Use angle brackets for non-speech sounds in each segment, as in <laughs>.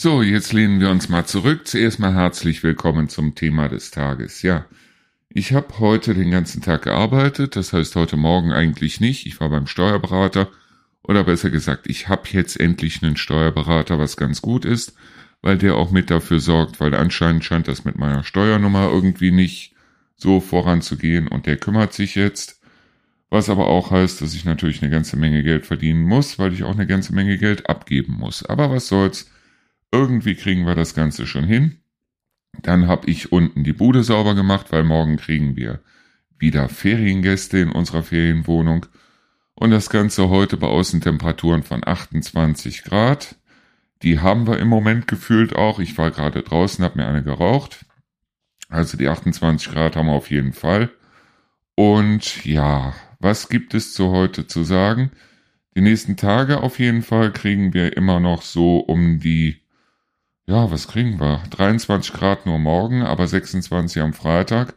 So, jetzt lehnen wir uns mal zurück. Zuerst mal herzlich willkommen zum Thema des Tages. Ja, ich habe heute den ganzen Tag gearbeitet, das heißt heute Morgen eigentlich nicht. Ich war beim Steuerberater oder besser gesagt, ich habe jetzt endlich einen Steuerberater, was ganz gut ist, weil der auch mit dafür sorgt, weil anscheinend scheint das mit meiner Steuernummer irgendwie nicht so voranzugehen und der kümmert sich jetzt. Was aber auch heißt, dass ich natürlich eine ganze Menge Geld verdienen muss, weil ich auch eine ganze Menge Geld abgeben muss. Aber was soll's? Irgendwie kriegen wir das Ganze schon hin. Dann habe ich unten die Bude sauber gemacht, weil morgen kriegen wir wieder Feriengäste in unserer Ferienwohnung. Und das Ganze heute bei Außentemperaturen von 28 Grad. Die haben wir im Moment gefühlt auch. Ich war gerade draußen, habe mir eine geraucht. Also die 28 Grad haben wir auf jeden Fall. Und ja, was gibt es zu heute zu sagen? Die nächsten Tage auf jeden Fall kriegen wir immer noch so um die ja, was kriegen wir? 23 Grad nur morgen, aber 26 am Freitag.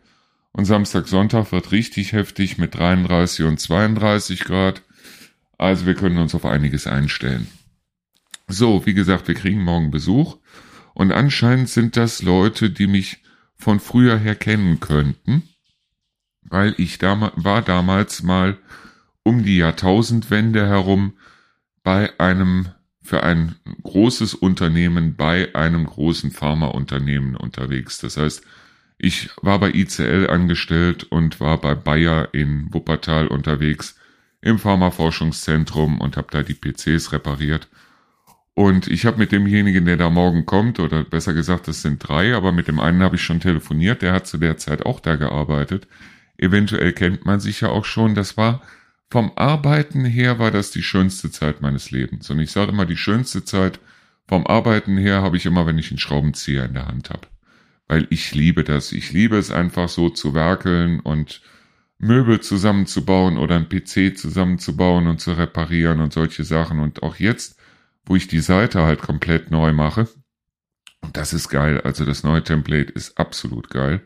Und Samstag, Sonntag wird richtig heftig mit 33 und 32 Grad. Also wir können uns auf einiges einstellen. So, wie gesagt, wir kriegen morgen Besuch. Und anscheinend sind das Leute, die mich von früher her kennen könnten. Weil ich dam war damals mal um die Jahrtausendwende herum bei einem für ein großes Unternehmen bei einem großen Pharmaunternehmen unterwegs. Das heißt, ich war bei ICL angestellt und war bei Bayer in Wuppertal unterwegs im Pharmaforschungszentrum und habe da die PCs repariert. Und ich habe mit demjenigen, der da morgen kommt, oder besser gesagt, das sind drei, aber mit dem einen habe ich schon telefoniert, der hat zu der Zeit auch da gearbeitet. Eventuell kennt man sich ja auch schon. Das war vom Arbeiten her war das die schönste Zeit meines Lebens. Und ich sage immer, die schönste Zeit vom Arbeiten her habe ich immer, wenn ich einen Schraubenzieher in der Hand habe. Weil ich liebe das. Ich liebe es einfach so zu werkeln und Möbel zusammenzubauen oder einen PC zusammenzubauen und zu reparieren und solche Sachen. Und auch jetzt, wo ich die Seite halt komplett neu mache, und das ist geil. Also das neue Template ist absolut geil.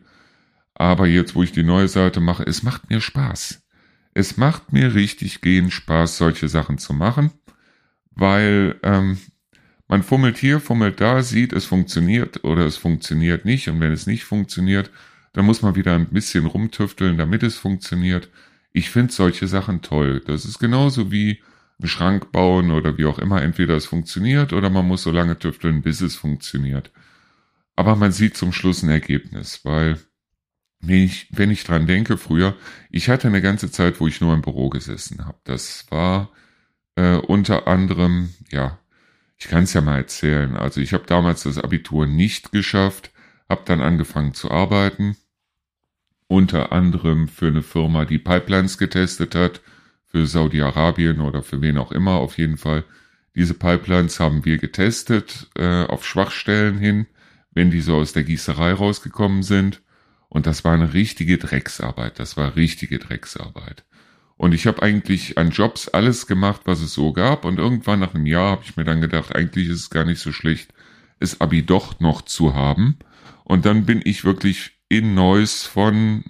Aber jetzt, wo ich die neue Seite mache, es macht mir Spaß es macht mir richtig gehen Spaß, solche Sachen zu machen, weil ähm, man fummelt hier, fummelt da, sieht, es funktioniert oder es funktioniert nicht. Und wenn es nicht funktioniert, dann muss man wieder ein bisschen rumtüfteln, damit es funktioniert. Ich finde solche Sachen toll. Das ist genauso wie einen Schrank bauen oder wie auch immer. Entweder es funktioniert oder man muss so lange tüfteln, bis es funktioniert. Aber man sieht zum Schluss ein Ergebnis, weil wenn ich, wenn ich dran denke, früher, ich hatte eine ganze Zeit, wo ich nur im Büro gesessen habe. Das war äh, unter anderem, ja, ich kann es ja mal erzählen. Also ich habe damals das Abitur nicht geschafft, habe dann angefangen zu arbeiten, unter anderem für eine Firma, die Pipelines getestet hat, für Saudi-Arabien oder für wen auch immer auf jeden Fall. Diese Pipelines haben wir getestet äh, auf Schwachstellen hin, wenn die so aus der Gießerei rausgekommen sind. Und das war eine richtige Drecksarbeit. Das war richtige Drecksarbeit. Und ich habe eigentlich an Jobs alles gemacht, was es so gab. Und irgendwann nach einem Jahr habe ich mir dann gedacht, eigentlich ist es gar nicht so schlecht, es Abi doch noch zu haben. Und dann bin ich wirklich in Neuss von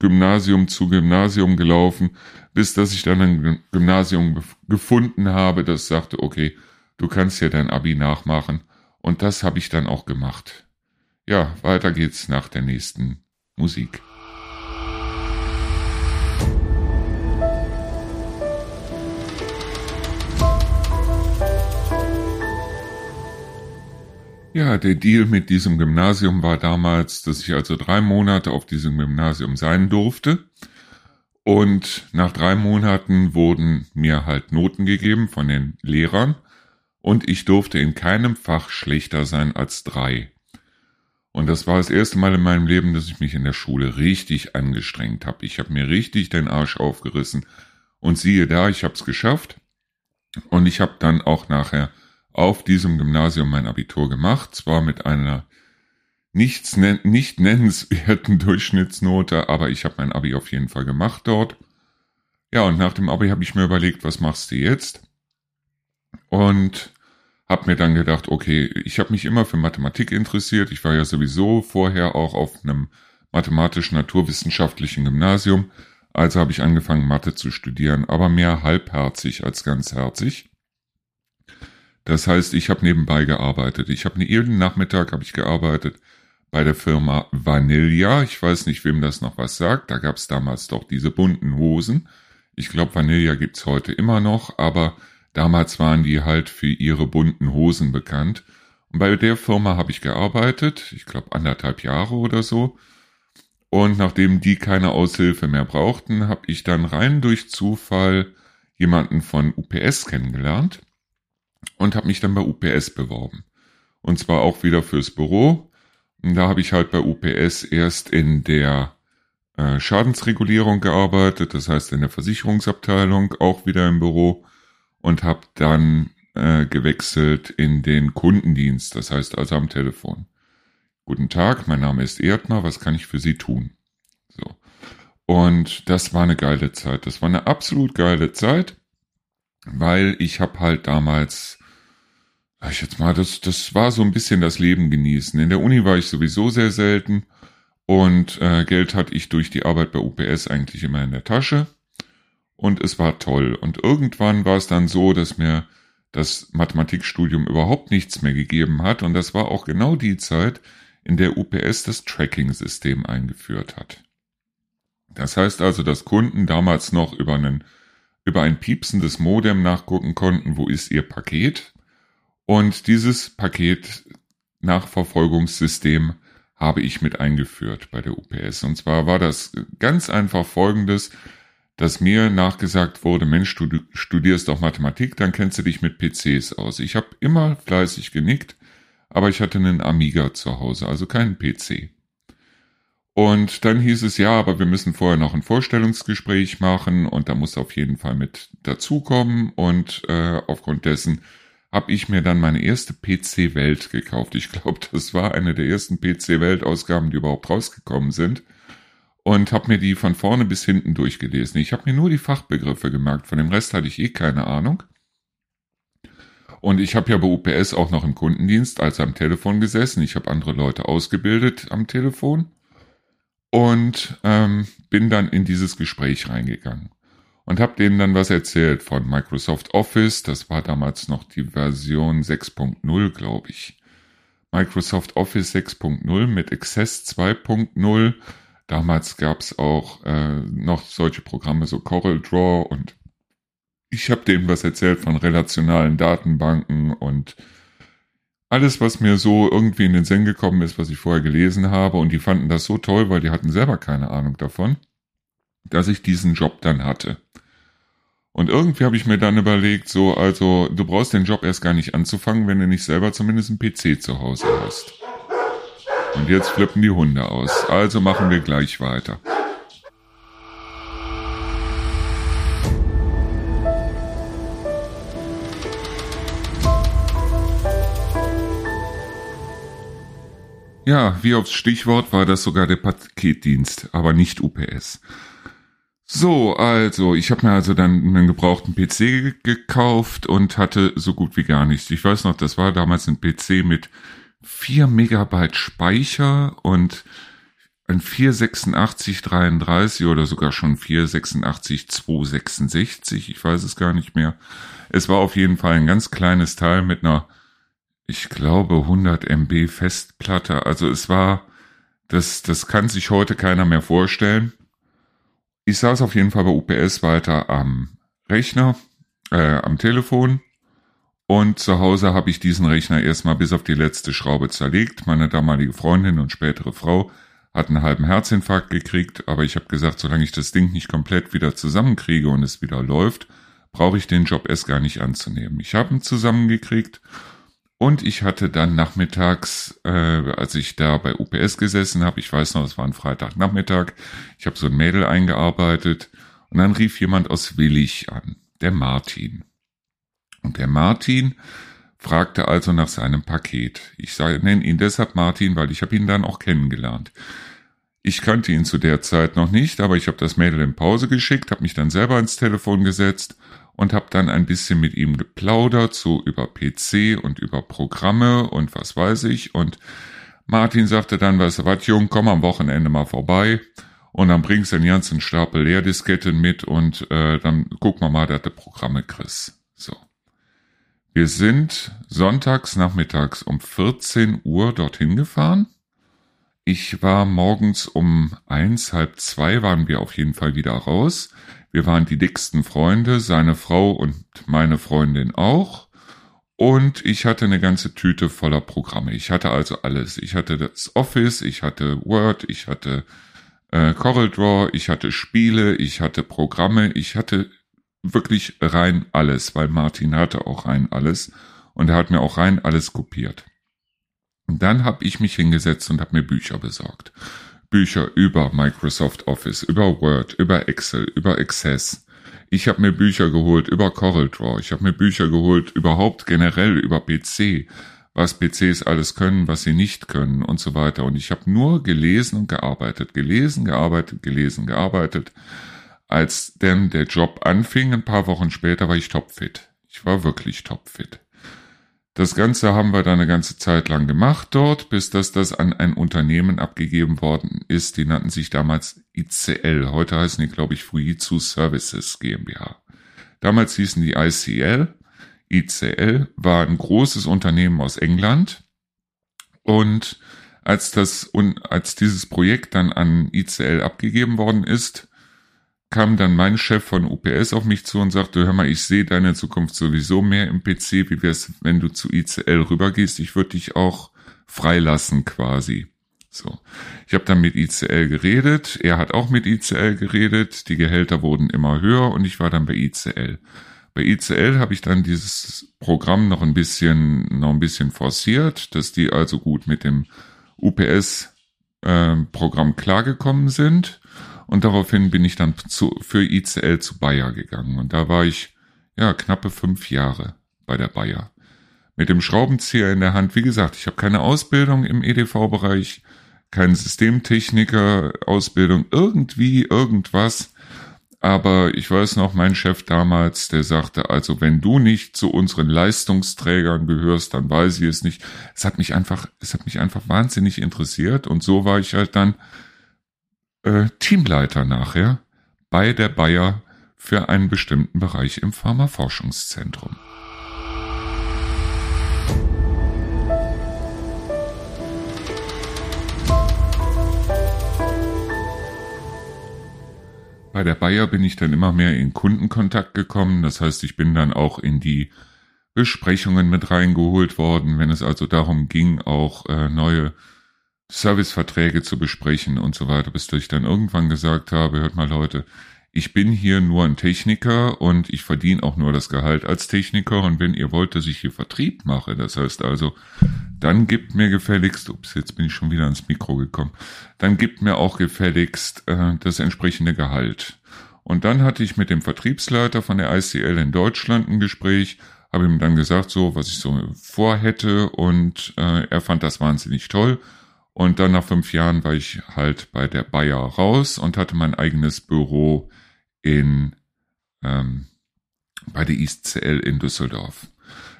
Gymnasium zu Gymnasium gelaufen, bis dass ich dann ein Gymnasium gefunden habe, das sagte, okay, du kannst ja dein Abi nachmachen. Und das habe ich dann auch gemacht. Ja, weiter geht's nach der nächsten Musik. Ja, der Deal mit diesem Gymnasium war damals, dass ich also drei Monate auf diesem Gymnasium sein durfte. Und nach drei Monaten wurden mir halt Noten gegeben von den Lehrern. Und ich durfte in keinem Fach schlechter sein als drei. Und das war das erste Mal in meinem Leben, dass ich mich in der Schule richtig angestrengt habe. Ich habe mir richtig den Arsch aufgerissen. Und siehe da, ich habe es geschafft. Und ich habe dann auch nachher auf diesem Gymnasium mein Abitur gemacht. Zwar mit einer nichts, nicht nennenswerten <laughs> Durchschnittsnote, aber ich habe mein Abi auf jeden Fall gemacht dort. Ja, und nach dem Abi habe ich mir überlegt, was machst du jetzt? Und hab mir dann gedacht, okay, ich habe mich immer für Mathematik interessiert. Ich war ja sowieso vorher auch auf einem mathematisch-naturwissenschaftlichen Gymnasium. Also habe ich angefangen, Mathe zu studieren, aber mehr halbherzig als ganzherzig. Das heißt, ich habe nebenbei gearbeitet. Ich habe jeden Nachmittag habe ich gearbeitet bei der Firma Vanilla. Ich weiß nicht, wem das noch was sagt. Da gab es damals doch diese bunten Hosen. Ich glaube, Vanilla gibt's heute immer noch, aber damals waren die halt für ihre bunten Hosen bekannt. Und bei der Firma habe ich gearbeitet, ich glaube anderthalb Jahre oder so. Und nachdem die keine Aushilfe mehr brauchten, habe ich dann rein durch Zufall jemanden von UPS kennengelernt und habe mich dann bei UPS beworben. Und zwar auch wieder fürs Büro. Und da habe ich halt bei UPS erst in der äh, Schadensregulierung gearbeitet, das heißt in der Versicherungsabteilung, auch wieder im Büro und habe dann äh, gewechselt in den Kundendienst, das heißt also am Telefon. Guten Tag, mein Name ist Erdner, was kann ich für Sie tun? So. Und das war eine geile Zeit. Das war eine absolut geile Zeit, weil ich habe halt damals, sag ich jetzt mal, das, das war so ein bisschen das Leben genießen. In der Uni war ich sowieso sehr selten und äh, Geld hatte ich durch die Arbeit bei UPS eigentlich immer in der Tasche. Und es war toll. Und irgendwann war es dann so, dass mir das Mathematikstudium überhaupt nichts mehr gegeben hat. Und das war auch genau die Zeit, in der UPS das Tracking-System eingeführt hat. Das heißt also, dass Kunden damals noch über, einen, über ein piepsendes Modem nachgucken konnten, wo ist ihr Paket. Und dieses Paket Nachverfolgungssystem habe ich mit eingeführt bei der UPS. Und zwar war das ganz einfach folgendes, dass mir nachgesagt wurde, Mensch, du studierst doch Mathematik, dann kennst du dich mit PCs aus. Ich habe immer fleißig genickt, aber ich hatte einen Amiga zu Hause, also keinen PC. Und dann hieß es, ja, aber wir müssen vorher noch ein Vorstellungsgespräch machen und da muss auf jeden Fall mit dazukommen und äh, aufgrund dessen habe ich mir dann meine erste PC Welt gekauft. Ich glaube, das war eine der ersten PC Welt Ausgaben, die überhaupt rausgekommen sind. Und habe mir die von vorne bis hinten durchgelesen. Ich habe mir nur die Fachbegriffe gemerkt, von dem Rest hatte ich eh keine Ahnung. Und ich habe ja bei UPS auch noch im Kundendienst, also am Telefon gesessen. Ich habe andere Leute ausgebildet am Telefon und ähm, bin dann in dieses Gespräch reingegangen und habe denen dann was erzählt von Microsoft Office. Das war damals noch die Version 6.0, glaube ich. Microsoft Office 6.0 mit Access 2.0. Damals gab es auch äh, noch solche Programme, so Coral Draw und ich habe denen was erzählt von relationalen Datenbanken und alles, was mir so irgendwie in den Sinn gekommen ist, was ich vorher gelesen habe. Und die fanden das so toll, weil die hatten selber keine Ahnung davon, dass ich diesen Job dann hatte. Und irgendwie habe ich mir dann überlegt, so, also du brauchst den Job erst gar nicht anzufangen, wenn du nicht selber zumindest einen PC zu Hause hast. Und jetzt flippen die Hunde aus. Also machen wir gleich weiter. Ja, wie aufs Stichwort war das sogar der Paketdienst, aber nicht UPS. So, also, ich habe mir also dann einen gebrauchten PC gekauft und hatte so gut wie gar nichts. Ich weiß noch, das war damals ein PC mit 4 Megabyte Speicher und ein 48633 oder sogar schon 486266, ich weiß es gar nicht mehr. Es war auf jeden Fall ein ganz kleines Teil mit einer, ich glaube, 100 MB Festplatte. Also es war, das, das kann sich heute keiner mehr vorstellen. Ich saß auf jeden Fall bei UPS weiter am Rechner, äh, am Telefon und zu Hause habe ich diesen Rechner erstmal bis auf die letzte Schraube zerlegt. Meine damalige Freundin und spätere Frau hat einen halben Herzinfarkt gekriegt, aber ich habe gesagt, solange ich das Ding nicht komplett wieder zusammenkriege und es wieder läuft, brauche ich den Job erst gar nicht anzunehmen. Ich habe ihn zusammengekriegt und ich hatte dann nachmittags, äh, als ich da bei UPS gesessen habe, ich weiß noch, es war ein Freitagnachmittag, ich habe so ein Mädel eingearbeitet und dann rief jemand aus Willig an, der Martin. Und der Martin fragte also nach seinem Paket. Ich nenne ihn deshalb Martin, weil ich habe ihn dann auch kennengelernt. Ich kannte ihn zu der Zeit noch nicht, aber ich habe das Mädel in Pause geschickt, habe mich dann selber ins Telefon gesetzt und habe dann ein bisschen mit ihm geplaudert, so über PC und über Programme und was weiß ich. Und Martin sagte dann, weißt du was, Jung, komm am Wochenende mal vorbei und dann bringst du den ganzen Stapel Leerdisketten mit und äh, dann guck mal mal, dass du Programme kriegst. Wir sind sonntags nachmittags um 14 Uhr dorthin gefahren. Ich war morgens um eins, halb zwei waren wir auf jeden Fall wieder raus. Wir waren die dicksten Freunde, seine Frau und meine Freundin auch. Und ich hatte eine ganze Tüte voller Programme. Ich hatte also alles. Ich hatte das Office, ich hatte Word, ich hatte äh, CorelDRAW, ich hatte Spiele, ich hatte Programme, ich hatte wirklich rein alles, weil Martin hatte auch rein alles und er hat mir auch rein alles kopiert. Und dann habe ich mich hingesetzt und habe mir Bücher besorgt. Bücher über Microsoft Office, über Word, über Excel, über Access. Ich habe mir Bücher geholt über CorelDRAW. Ich habe mir Bücher geholt überhaupt generell über PC, was PCs alles können, was sie nicht können und so weiter. Und ich habe nur gelesen und gearbeitet, gelesen, gearbeitet, gelesen, gearbeitet. Als denn der Job anfing, ein paar Wochen später, war ich topfit. Ich war wirklich topfit. Das Ganze haben wir dann eine ganze Zeit lang gemacht dort, bis dass das an ein Unternehmen abgegeben worden ist. Die nannten sich damals ICL. Heute heißen die, glaube ich, Fujitsu Services GmbH. Damals hießen die ICL. ICL war ein großes Unternehmen aus England. Und als das, als dieses Projekt dann an ICL abgegeben worden ist, kam dann mein Chef von UPS auf mich zu und sagte, hör mal, ich sehe deine Zukunft sowieso mehr im PC, wie wär's, wenn du zu ICL rübergehst, ich würde dich auch freilassen quasi. So. Ich habe dann mit ICL geredet, er hat auch mit ICL geredet, die Gehälter wurden immer höher und ich war dann bei ICL. Bei ICL habe ich dann dieses Programm noch ein bisschen, noch ein bisschen forciert, dass die also gut mit dem UPS äh, Programm klargekommen sind und daraufhin bin ich dann zu, für ICL zu Bayer gegangen. Und da war ich, ja, knappe fünf Jahre bei der Bayer. Mit dem Schraubenzieher in der Hand. Wie gesagt, ich habe keine Ausbildung im EDV-Bereich, keine Systemtechniker-Ausbildung, irgendwie irgendwas. Aber ich weiß noch, mein Chef damals, der sagte, also wenn du nicht zu unseren Leistungsträgern gehörst, dann weiß ich es nicht. Es hat mich einfach, es hat mich einfach wahnsinnig interessiert und so war ich halt dann äh, Teamleiter nachher bei der Bayer für einen bestimmten Bereich im Pharmaforschungszentrum. Bei der Bayer bin ich dann immer mehr in Kundenkontakt gekommen. Das heißt, ich bin dann auch in die Besprechungen mit reingeholt worden, wenn es also darum ging, auch äh, neue Serviceverträge zu besprechen und so weiter, bis ich dann irgendwann gesagt habe, hört mal Leute, ich bin hier nur ein Techniker und ich verdiene auch nur das Gehalt als Techniker und wenn ihr wollt, dass ich hier Vertrieb mache, das heißt also, dann gibt mir gefälligst, ups, jetzt bin ich schon wieder ans Mikro gekommen, dann gibt mir auch gefälligst äh, das entsprechende Gehalt. Und dann hatte ich mit dem Vertriebsleiter von der ICL in Deutschland ein Gespräch, habe ihm dann gesagt, so was ich so vorhätte und äh, er fand das wahnsinnig toll und dann nach fünf Jahren war ich halt bei der Bayer raus und hatte mein eigenes Büro in ähm, bei der ICL in Düsseldorf.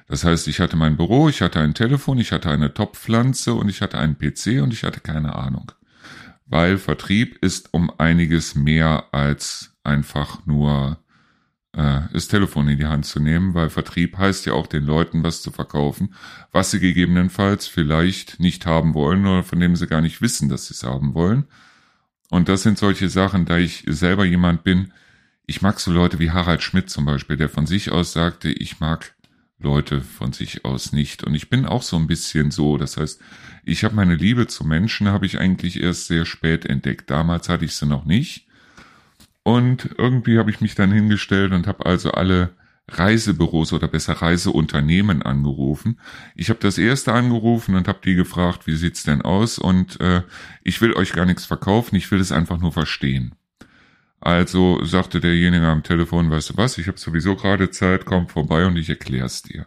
Das heißt, ich hatte mein Büro, ich hatte ein Telefon, ich hatte eine Topfpflanze und ich hatte einen PC und ich hatte keine Ahnung. Weil Vertrieb ist um einiges mehr als einfach nur äh, das Telefon in die Hand zu nehmen, weil Vertrieb heißt ja auch den Leuten was zu verkaufen, was sie gegebenenfalls vielleicht nicht haben wollen oder von dem sie gar nicht wissen, dass sie es haben wollen. Und das sind solche Sachen, da ich selber jemand bin, ich mag so Leute wie Harald Schmidt zum Beispiel, der von sich aus sagte, ich mag Leute von sich aus nicht. Und ich bin auch so ein bisschen so. Das heißt, ich habe meine Liebe zu Menschen, habe ich eigentlich erst sehr spät entdeckt. Damals hatte ich sie noch nicht. Und irgendwie habe ich mich dann hingestellt und habe also alle Reisebüros oder besser Reiseunternehmen angerufen. Ich habe das erste angerufen und habe die gefragt, wie sieht's denn aus? Und äh, ich will euch gar nichts verkaufen, ich will es einfach nur verstehen. Also sagte derjenige am Telefon, weißt du was, ich habe sowieso gerade Zeit, komm vorbei und ich erklär's dir.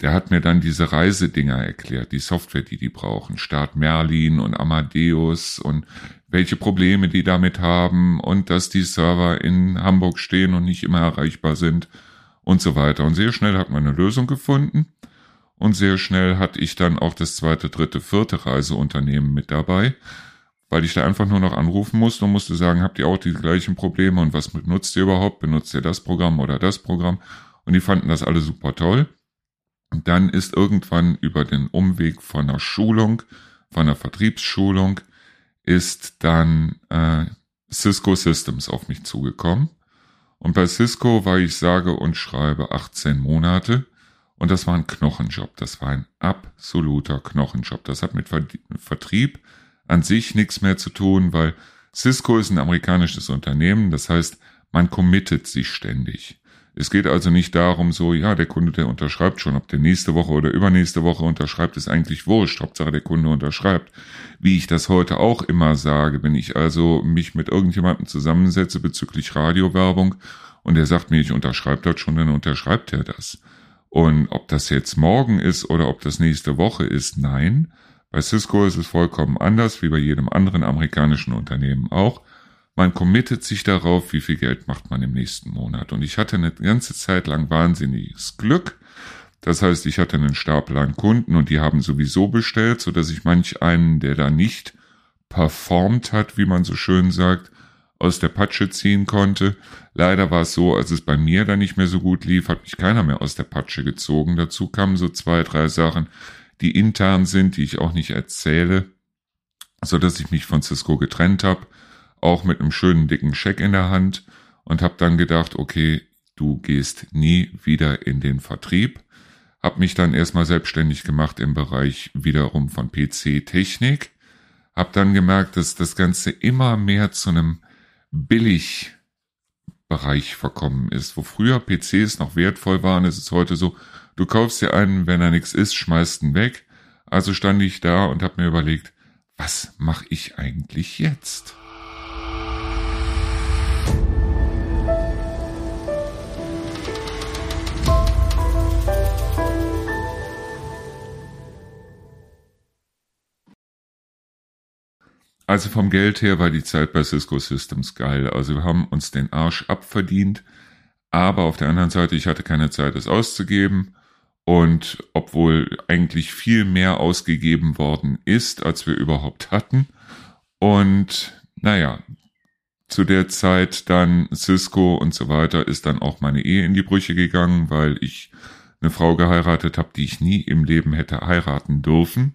Der hat mir dann diese Reisedinger erklärt, die Software, die die brauchen, Start Merlin und Amadeus und welche Probleme die damit haben und dass die Server in Hamburg stehen und nicht immer erreichbar sind und so weiter. Und sehr schnell hat man eine Lösung gefunden und sehr schnell hatte ich dann auch das zweite, dritte, vierte Reiseunternehmen mit dabei, weil ich da einfach nur noch anrufen musste und musste sagen, habt ihr auch die gleichen Probleme und was benutzt ihr überhaupt? Benutzt ihr das Programm oder das Programm? Und die fanden das alle super toll. Dann ist irgendwann über den Umweg von einer Schulung, von einer Vertriebsschulung, ist dann äh, Cisco Systems auf mich zugekommen. Und bei Cisco war ich sage und schreibe 18 Monate. Und das war ein Knochenjob. Das war ein absoluter Knochenjob. Das hat mit Vertrieb an sich nichts mehr zu tun, weil Cisco ist ein amerikanisches Unternehmen. Das heißt, man committet sich ständig. Es geht also nicht darum, so, ja, der Kunde, der unterschreibt schon, ob der nächste Woche oder übernächste Woche unterschreibt, ist eigentlich wurscht. Hauptsache der Kunde unterschreibt. Wie ich das heute auch immer sage, wenn ich also mich mit irgendjemandem zusammensetze bezüglich Radiowerbung und der sagt mir, ich unterschreibe das schon, dann unterschreibt er das. Und ob das jetzt morgen ist oder ob das nächste Woche ist, nein. Bei Cisco ist es vollkommen anders, wie bei jedem anderen amerikanischen Unternehmen auch. Man committet sich darauf, wie viel Geld macht man im nächsten Monat. Und ich hatte eine ganze Zeit lang wahnsinniges Glück. Das heißt, ich hatte einen Stapel an Kunden und die haben sowieso bestellt, so dass ich manch einen, der da nicht performt hat, wie man so schön sagt, aus der Patsche ziehen konnte. Leider war es so, als es bei mir dann nicht mehr so gut lief, hat mich keiner mehr aus der Patsche gezogen. Dazu kamen so zwei, drei Sachen, die intern sind, die ich auch nicht erzähle, so dass ich mich von Cisco getrennt habe auch mit einem schönen dicken Scheck in der Hand und habe dann gedacht, okay, du gehst nie wieder in den Vertrieb. Hab mich dann erstmal selbstständig gemacht im Bereich wiederum von PC-Technik. Hab dann gemerkt, dass das Ganze immer mehr zu einem Billigbereich verkommen ist. Wo früher PCs noch wertvoll waren, ist es heute so, du kaufst dir einen, wenn er nichts ist, schmeißt ihn weg. Also stand ich da und hab mir überlegt, was mache ich eigentlich jetzt? Also vom Geld her war die Zeit bei Cisco Systems geil. Also wir haben uns den Arsch abverdient. Aber auf der anderen Seite, ich hatte keine Zeit, es auszugeben. Und obwohl eigentlich viel mehr ausgegeben worden ist, als wir überhaupt hatten. Und naja, zu der Zeit dann Cisco und so weiter ist dann auch meine Ehe in die Brüche gegangen, weil ich eine Frau geheiratet habe, die ich nie im Leben hätte heiraten dürfen.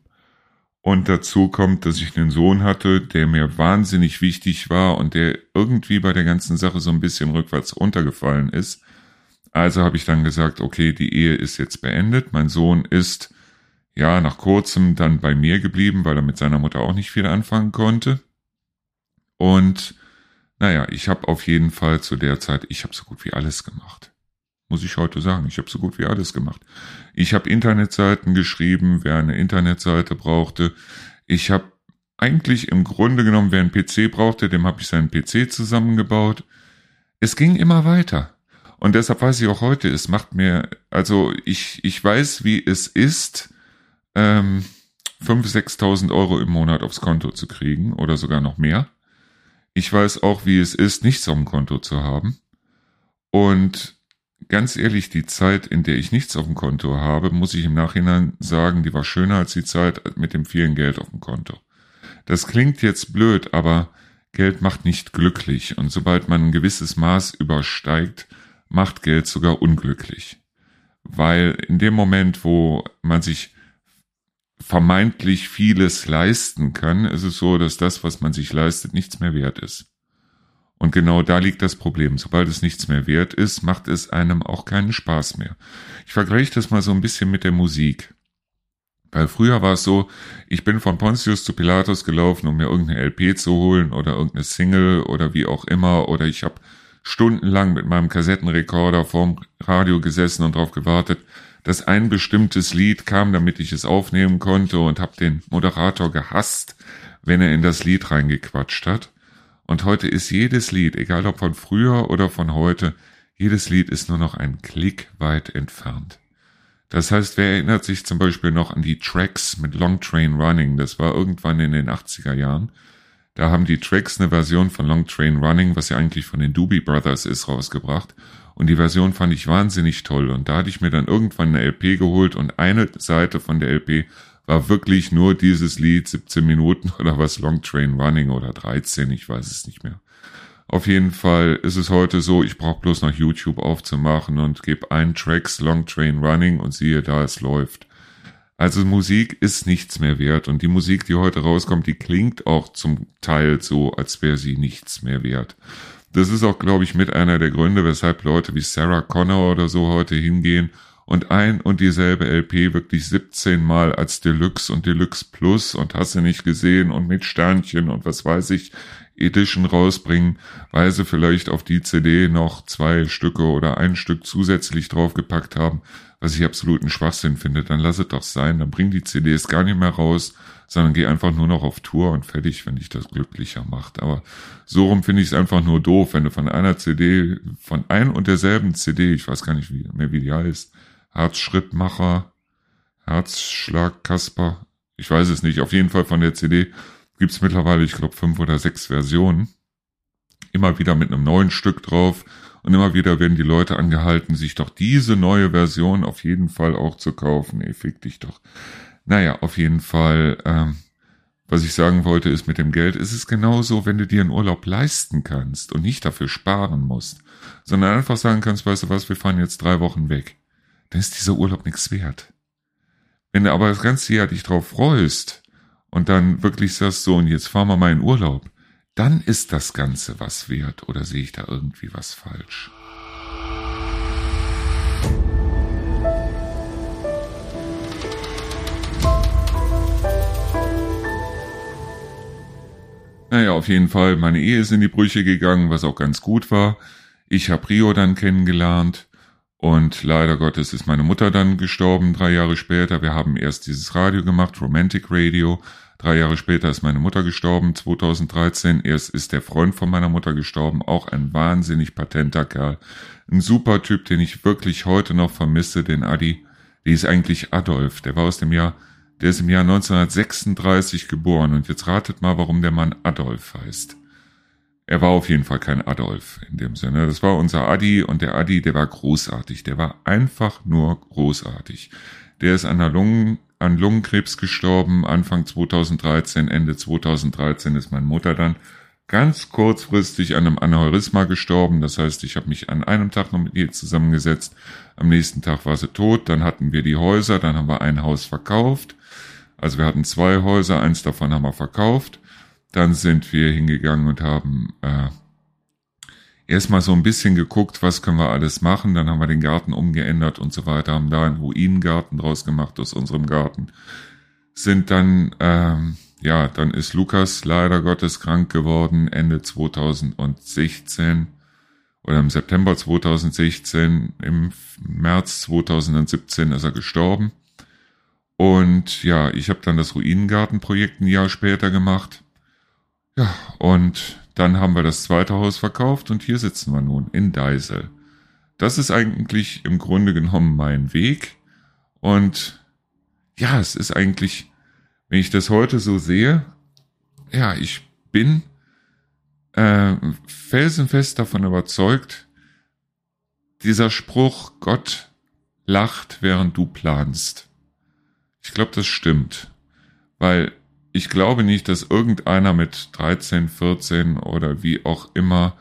Und dazu kommt, dass ich einen Sohn hatte, der mir wahnsinnig wichtig war und der irgendwie bei der ganzen Sache so ein bisschen rückwärts runtergefallen ist. Also habe ich dann gesagt, okay, die Ehe ist jetzt beendet. Mein Sohn ist ja nach kurzem dann bei mir geblieben, weil er mit seiner Mutter auch nicht viel anfangen konnte. Und naja, ich habe auf jeden Fall zu der Zeit, ich habe so gut wie alles gemacht muss ich heute sagen. Ich habe so gut wie alles gemacht. Ich habe Internetseiten geschrieben, wer eine Internetseite brauchte. Ich habe eigentlich im Grunde genommen, wer einen PC brauchte, dem habe ich seinen PC zusammengebaut. Es ging immer weiter. Und deshalb weiß ich auch heute, es macht mir, also ich, ich weiß, wie es ist, ähm, 5.000, 6.000 Euro im Monat aufs Konto zu kriegen oder sogar noch mehr. Ich weiß auch, wie es ist, nichts auf dem Konto zu haben. Und ganz ehrlich, die Zeit, in der ich nichts auf dem Konto habe, muss ich im Nachhinein sagen, die war schöner als die Zeit mit dem vielen Geld auf dem Konto. Das klingt jetzt blöd, aber Geld macht nicht glücklich und sobald man ein gewisses Maß übersteigt, macht Geld sogar unglücklich. Weil in dem Moment, wo man sich vermeintlich vieles leisten kann, ist es so, dass das, was man sich leistet, nichts mehr wert ist. Und genau da liegt das Problem. Sobald es nichts mehr wert ist, macht es einem auch keinen Spaß mehr. Ich vergleiche das mal so ein bisschen mit der Musik. Weil früher war es so, ich bin von Pontius zu Pilatus gelaufen, um mir irgendeine LP zu holen oder irgendeine Single oder wie auch immer. Oder ich habe stundenlang mit meinem Kassettenrekorder vorm Radio gesessen und darauf gewartet, dass ein bestimmtes Lied kam, damit ich es aufnehmen konnte und habe den Moderator gehasst, wenn er in das Lied reingequatscht hat. Und heute ist jedes Lied, egal ob von früher oder von heute, jedes Lied ist nur noch ein Klick weit entfernt. Das heißt, wer erinnert sich zum Beispiel noch an die Tracks mit Long Train Running? Das war irgendwann in den 80er Jahren. Da haben die Tracks eine Version von Long Train Running, was ja eigentlich von den Doobie Brothers ist, rausgebracht. Und die Version fand ich wahnsinnig toll. Und da hatte ich mir dann irgendwann eine LP geholt und eine Seite von der LP war wirklich nur dieses Lied, 17 Minuten <laughs> oder was, Long Train Running oder 13, ich weiß es nicht mehr. Auf jeden Fall ist es heute so, ich brauche bloß noch YouTube aufzumachen und gebe ein Tracks Long Train Running und siehe da, es läuft. Also Musik ist nichts mehr wert und die Musik, die heute rauskommt, die klingt auch zum Teil so, als wäre sie nichts mehr wert. Das ist auch, glaube ich, mit einer der Gründe, weshalb Leute wie Sarah Connor oder so heute hingehen und ein und dieselbe LP wirklich 17 Mal als Deluxe und Deluxe Plus und hast du nicht gesehen und mit Sternchen und was weiß ich Edition rausbringen, weil sie vielleicht auf die CD noch zwei Stücke oder ein Stück zusätzlich draufgepackt haben, was ich absoluten Schwachsinn finde, dann lass es doch sein, dann bring die CDs gar nicht mehr raus, sondern geh einfach nur noch auf Tour und fertig, wenn dich das glücklicher macht. Aber so rum finde ich es einfach nur doof, wenn du von einer CD, von ein und derselben CD, ich weiß gar nicht mehr, wie die heißt, Herzschrittmacher, Herzschlag Kasper, ich weiß es nicht, auf jeden Fall von der CD gibt's mittlerweile, ich glaube, fünf oder sechs Versionen. Immer wieder mit einem neuen Stück drauf. Und immer wieder werden die Leute angehalten, sich doch diese neue Version auf jeden Fall auch zu kaufen. Ey, fick dich doch. Naja, auf jeden Fall, ähm, was ich sagen wollte, ist mit dem Geld, ist es genauso, wenn du dir einen Urlaub leisten kannst und nicht dafür sparen musst, sondern einfach sagen kannst, weißt du was, wir fahren jetzt drei Wochen weg. Dann ist dieser Urlaub nichts wert. Wenn du aber das ganze Jahr dich drauf freust, und dann wirklich sagst so, und jetzt fahren wir mal in Urlaub, dann ist das Ganze was wert oder sehe ich da irgendwie was falsch? Naja, auf jeden Fall, meine Ehe ist in die Brüche gegangen, was auch ganz gut war. Ich habe Rio dann kennengelernt und leider Gottes ist meine Mutter dann gestorben, drei Jahre später. Wir haben erst dieses Radio gemacht, Romantic Radio, Drei Jahre später ist meine Mutter gestorben, 2013. Erst ist der Freund von meiner Mutter gestorben, auch ein wahnsinnig patenter Kerl. Ein super Typ, den ich wirklich heute noch vermisse, den Adi. Die ist eigentlich Adolf, der war aus dem Jahr, der ist im Jahr 1936 geboren und jetzt ratet mal, warum der Mann Adolf heißt. Er war auf jeden Fall kein Adolf in dem Sinne. Das war unser Adi und der Adi, der war großartig. Der war einfach nur großartig. Der ist an der Lungen, an Lungenkrebs gestorben, Anfang 2013, Ende 2013 ist meine Mutter dann ganz kurzfristig an einem Aneurysma gestorben. Das heißt, ich habe mich an einem Tag noch mit ihr zusammengesetzt. Am nächsten Tag war sie tot. Dann hatten wir die Häuser. Dann haben wir ein Haus verkauft. Also wir hatten zwei Häuser. Eins davon haben wir verkauft. Dann sind wir hingegangen und haben äh, erstmal so ein bisschen geguckt, was können wir alles machen. Dann haben wir den Garten umgeändert und so weiter, haben da einen Ruinengarten draus gemacht aus unserem Garten. Sind dann, ähm, ja, dann ist Lukas leider Gottes krank geworden, Ende 2016 oder im September 2016, im März 2017 ist er gestorben. Und ja, ich habe dann das Ruinengartenprojekt ein Jahr später gemacht. Ja, und dann haben wir das zweite Haus verkauft und hier sitzen wir nun in Deisel. Das ist eigentlich im Grunde genommen mein Weg. Und ja, es ist eigentlich, wenn ich das heute so sehe, ja, ich bin äh, felsenfest davon überzeugt, dieser Spruch, Gott lacht, während du planst. Ich glaube, das stimmt. Weil ich glaube nicht, dass irgendeiner mit 13, 14 oder wie auch immer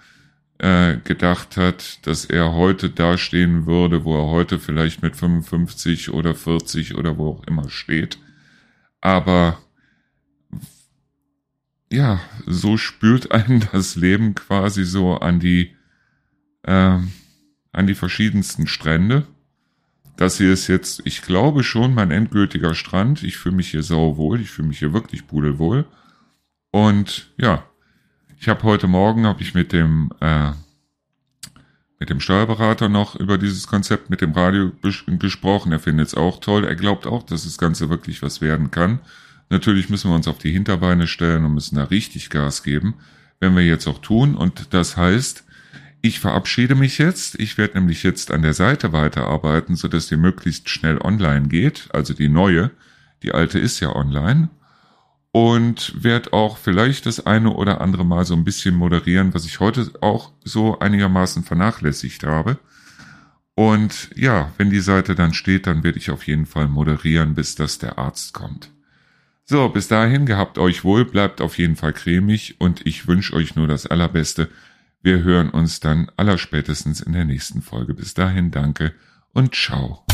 äh, gedacht hat, dass er heute dastehen würde, wo er heute vielleicht mit 55 oder 40 oder wo auch immer steht. Aber ja, so spült einen <laughs> das Leben quasi so an die äh, an die verschiedensten Strände. Das hier ist jetzt, ich glaube schon, mein endgültiger Strand. Ich fühle mich hier sauwohl. Ich fühle mich hier wirklich pudelwohl. Und ja, ich habe heute Morgen habe ich mit dem äh, mit dem Steuerberater noch über dieses Konzept mit dem Radio gesprochen. Er findet es auch toll. Er glaubt auch, dass das Ganze wirklich was werden kann. Natürlich müssen wir uns auf die Hinterbeine stellen und müssen da richtig Gas geben, wenn wir jetzt auch tun. Und das heißt, ich verabschiede mich jetzt. Ich werde nämlich jetzt an der Seite weiterarbeiten, so dass die möglichst schnell online geht. Also die neue. Die alte ist ja online. Und werde auch vielleicht das eine oder andere Mal so ein bisschen moderieren, was ich heute auch so einigermaßen vernachlässigt habe. Und ja, wenn die Seite dann steht, dann werde ich auf jeden Fall moderieren, bis dass der Arzt kommt. So, bis dahin gehabt euch wohl, bleibt auf jeden Fall cremig und ich wünsche euch nur das Allerbeste. Wir hören uns dann allerspätestens in der nächsten Folge. Bis dahin danke und ciao.